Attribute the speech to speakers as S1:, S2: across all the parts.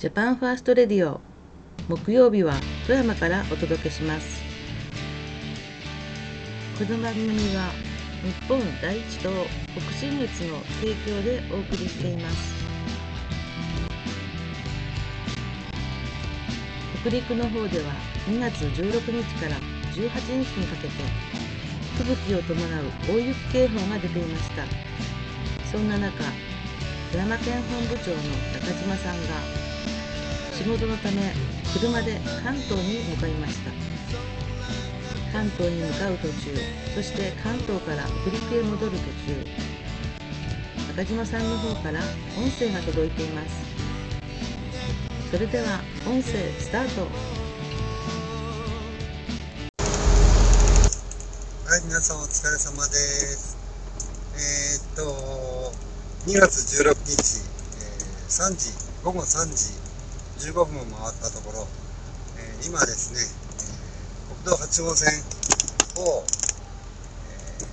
S1: ジャパンファーストレディオ木曜日は富山からお届けします。この番組は日本第一党北信越の提供でお送りしています。北陸の方では2月16日から18日にかけて吹雪を伴う大雪警報が出ていました。そんな中富山県本部長の中島さんが仕事のため車で関東に向かいました。関東に向かう途中そして関東から北陸へ戻る途中。中島さんの方から音声が届いています。それでは音声スタート。
S2: はい皆さんお疲れ様です。えー、っと2月16日、えー、3時午後3時15分回ったところ、えー、今ですね、えー、国道8号線を、え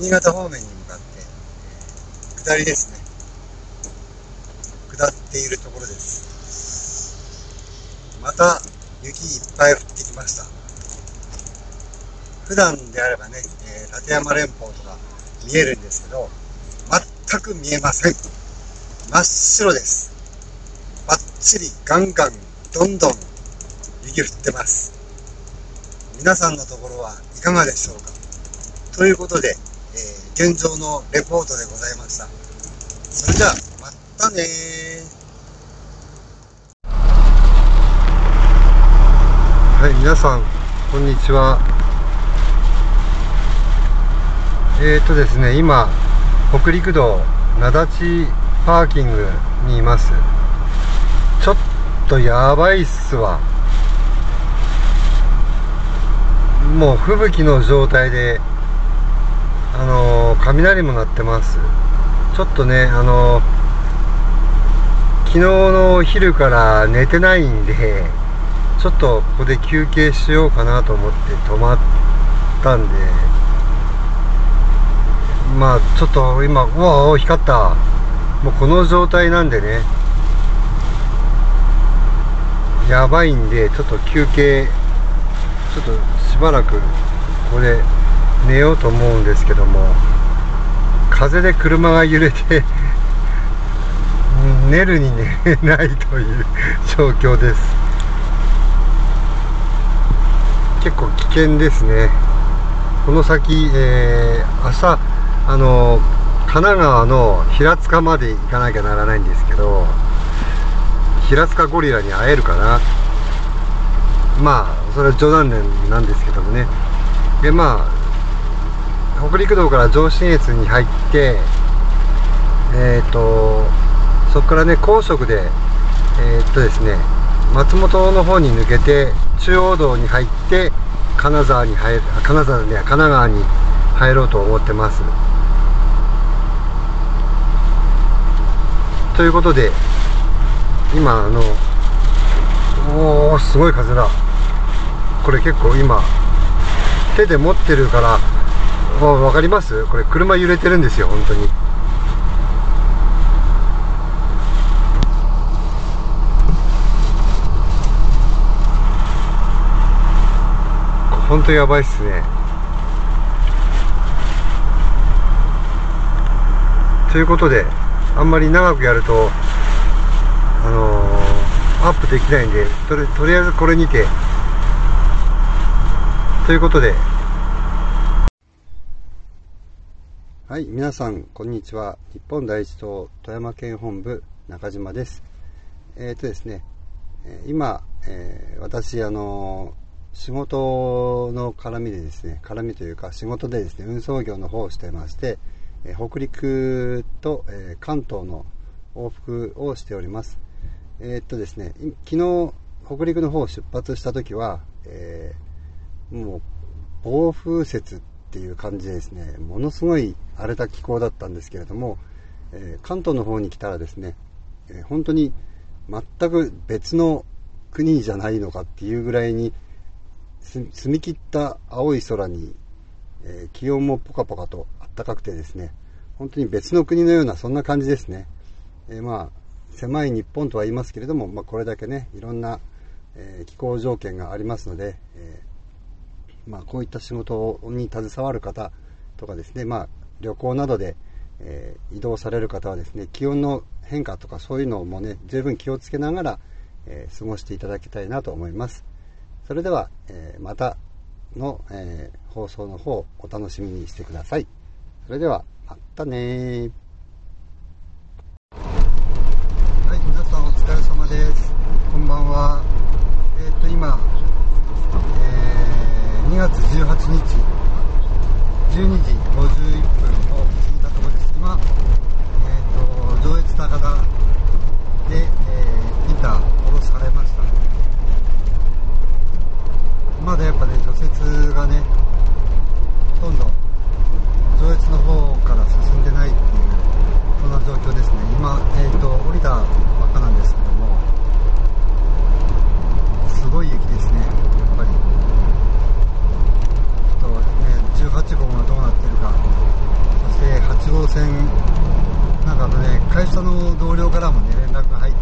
S2: ー、新潟方面に向かって、え下りですね。下っているところです。また雪いっぱい降ってきました。普段であればね、え立山連峰とか見えるんですけど全く見えません。真っ白です。ちりガンガンどんどん雪降ってます。皆さんのところはいかがでしょうか？ということで、えー、現状のレポートでございました。それじゃあまたねはい皆さんこんにちは。えーとですね今北陸道灘地パーキングにいます。ちょっとやばいっすわ。もう吹雪の状態であのー、雷も鳴ってます。ちょっとねあのー、昨日の昼から寝てないんでちょっとここで休憩しようかなと思って止まったんでまあちょっと今うわ光った。もうこの状態なんでねやばいんでちょっと休憩ちょっとしばらくここで寝ようと思うんですけども風で車が揺れて 寝るに寝れないという状況です。結構危険ですね。この先、えー、明日あの神奈川の平塚まで行かなきゃならないんですけど平塚ゴリラに会えるかな。まあそれは冗談なんですけどもね。でまあ北陸道から上信越に入ってえっ、ー、とそこからね高速でえー、っとですね松本の方に抜けて中央道に入って金沢に入る金沢で神奈川に入ろうと思ってます。ということで今あのおおすごい風だ。これ結構今手で持ってるから分かります？これ車揺れてるんですよ本当に。本当やばいっすね。ということであんまり長くやるとあのー、アップできないんでとりとりあえずこれにて。ということで。はい皆さんこんにちは。日本第一党富山県本部中島です。えっ、ー、とですね今、えー、私あの仕事の絡みでですね絡みというか仕事でですね運送業の方をしてまして、え北陸と、え関東の往復をしております。えー、っとですね、昨日、北陸の方を出発した時は、えー、もう、暴風雪っていう感じでですね、ものすごい荒れた気候だったんですけれども、えー、関東の方に来たらですね、え本当に全く別の国じゃないのかっていうぐらいに、澄み切った青い空に、え気温もポカポカと暖かくてですね、本当に別の国のようなそんな感じですね。えまあ狭い日本とは言いますけれども、まあ、これだけねいろんな、えー、気候条件がありますので、えー、まあ、こういった仕事に携わる方とかですね、まあ、旅行などで、え移動される方はですね気温の変化とかそういうのもね十分気をつけながら、え過ごしていただきたいなと思います。それでは、えまたの、え放送の方お楽しみにしてください。それではまたねはい皆さんお疲れ様です。こんばんは。えっ、ー、と今、えー、2月18日12時51分を過ぎたところです。今、えーと、上越高田で、えー、インター降ろされました。まだやっぱね除雪がねほとんど上越の方から進んでないっていうそんな状況ですね今、えーと、降りたばっかなんですけどもすごい雪ですねやっぱりちょっとね18号がどうなってるかそして8号線なんかあのね会社の同僚からもね連絡が入って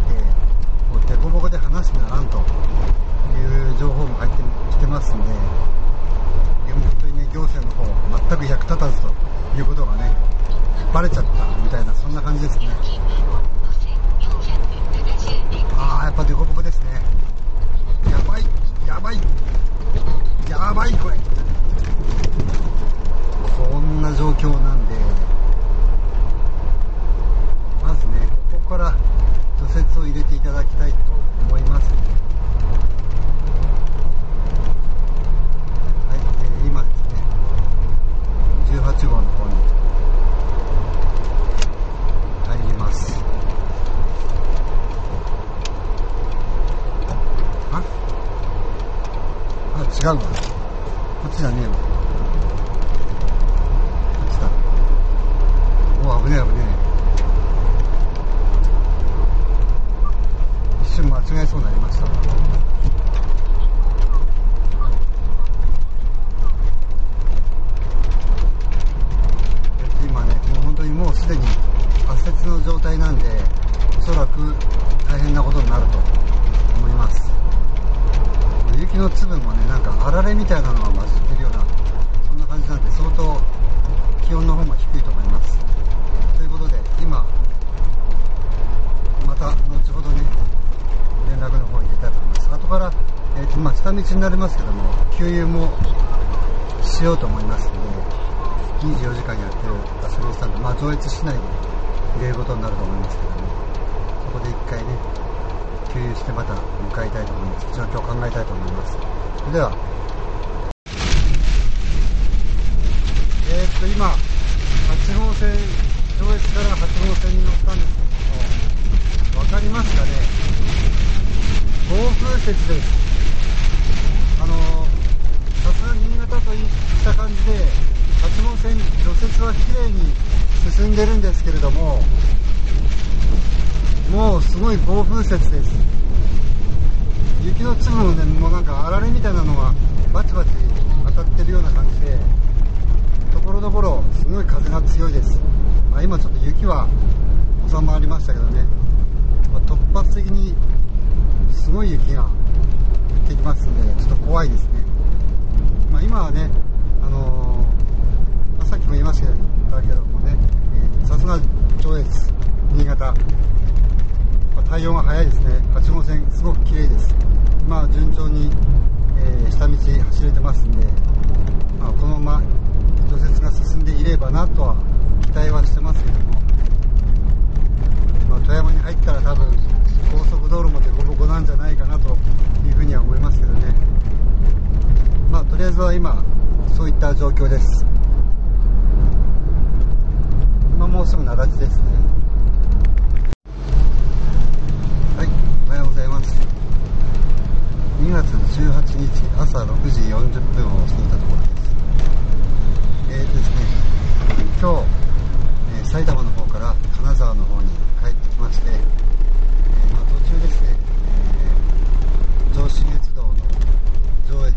S2: もう凸凹で話にならんという情報も入ってきてますんで本当にね行政の方全く役立たずということがねバレちゃったみたいなそんな感じですね。ああやっぱデコボコですね。やばいやばいやばいこれこんな状況なんでまずねここから除雪を入れていただきたいと思います18号の方に入りますああ違うわこっちじゃねえわこっちだ。おお危ねえ危ねえ。一瞬間違えそうになりました。すでに圧雪の状態なんでおそらく大変なことになると思います雪の粒もねなんかあられみたいなのが混じってるようなそんな感じなんで相当気温の方も低いと思いますということで今また後ほどね連絡の方入れたいと思います後から、えーとまあ、下道になりますけども給油もしようと思いますので24時間やってるガソリンスタンド、まあ、上越市内で入れることになると思いますけども、そこで一回ね、給油してまた向かいたいと思います。状況を考えたいと思います。それでは、えー、っと、今、8号線、上越から8号線に乗ったんですけども、分かりますかね？暴風雪です。あのさすが新潟といった感じで、八号線除雪はきれいに進んでるんですけれどももうすごい暴風雪です。雪の粒もねもうなんかあられみたいなのがバチバチ当たってるような感じでところどころすごい風が強いです、まあ、今ちょっと雪は収まりましたけどね、まあ、突発的にすごい雪がってきますんでちょっと怖いですね、まあ、今はねあのーさっきも言いましたけどもね、さすが上越、新潟、対応が早いですね、8号線、すごく綺麗です、まあ、順調に、えー、下道走れてますんで、まあ、このまま除雪が進んでいればなとは期待はしてますけども、まあ、富山に入ったら多分高速道路も凸凹なんじゃないかなというふうには思いますけどね、まあ、とりあえずは今、そういった状況です。今。もうすぐ奈良地ですね。はいおはようございます。2月18日朝6時40分を過ぎたところです。えーですね今日、えー、埼玉の方から金沢の方に帰ってきまして、えー、まあ、途中ですね、えー、上信越道の上越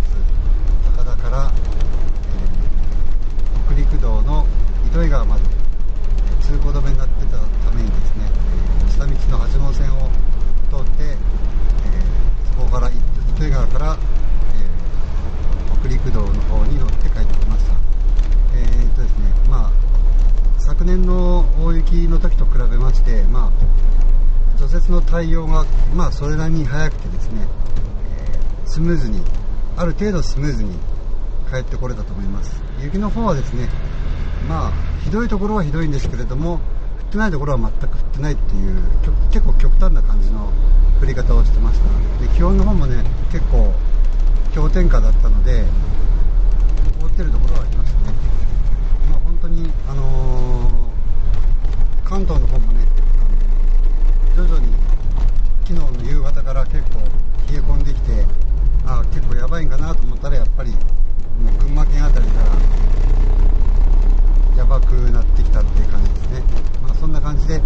S2: 高田から、えー、北陸道の糸魚川まで通行止めになってたためにですね下道の八号線を川から、えー、北陸道の方に乗って帰ってきましたえー、っとですねまあ昨年の大雪の時と比べましてまあ対応がまあそれなりに早くてですね、えー、スムーズにある程度スムーズに帰ってこれたと思います。雪の方はですねまあひどいところはひどいんですけれども降ってないところは全く降ってないっていう結構極端な感じの降り方をしてました。で気温の方もね結構氷点下だったので凍ってるところはありましたね。まあ本当にあのー、関東の方もね、あの徐々に昨日の夕方から結構冷え込んできてあ結構やばいんかなと思ったらやっぱり群馬県辺りからやばくなってきたっていう感じですね、まあ、そんな感じで、え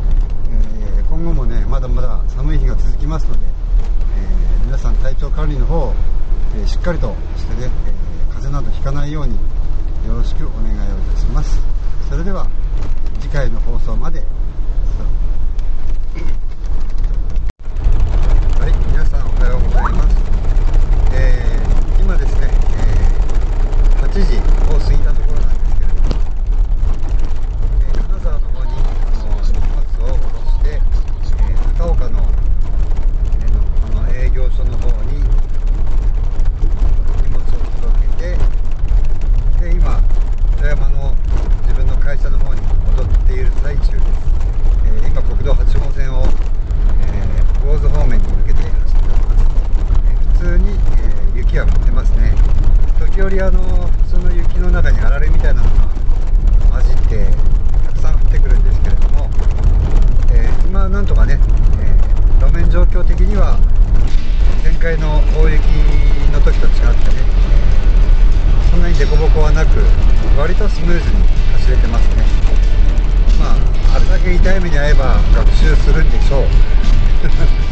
S2: ー、今後もねまだまだ寒い日が続きますので、えー、皆さん体調管理の方を、えー、しっかりとしてね、え風邪などひかないようによろしくお願いをいたします。それでは次回の放送まで。あの普通の雪の中にあられみたいなのが混じってたくさん降ってくるんですけれども、えー、今なんとかね、えー、路面状況的には前回の大雪の時と違ってねそんなに凸凹はなく割とスムーズに走れてますね。まああれだけ痛い目に遭えば学習するんでしょう。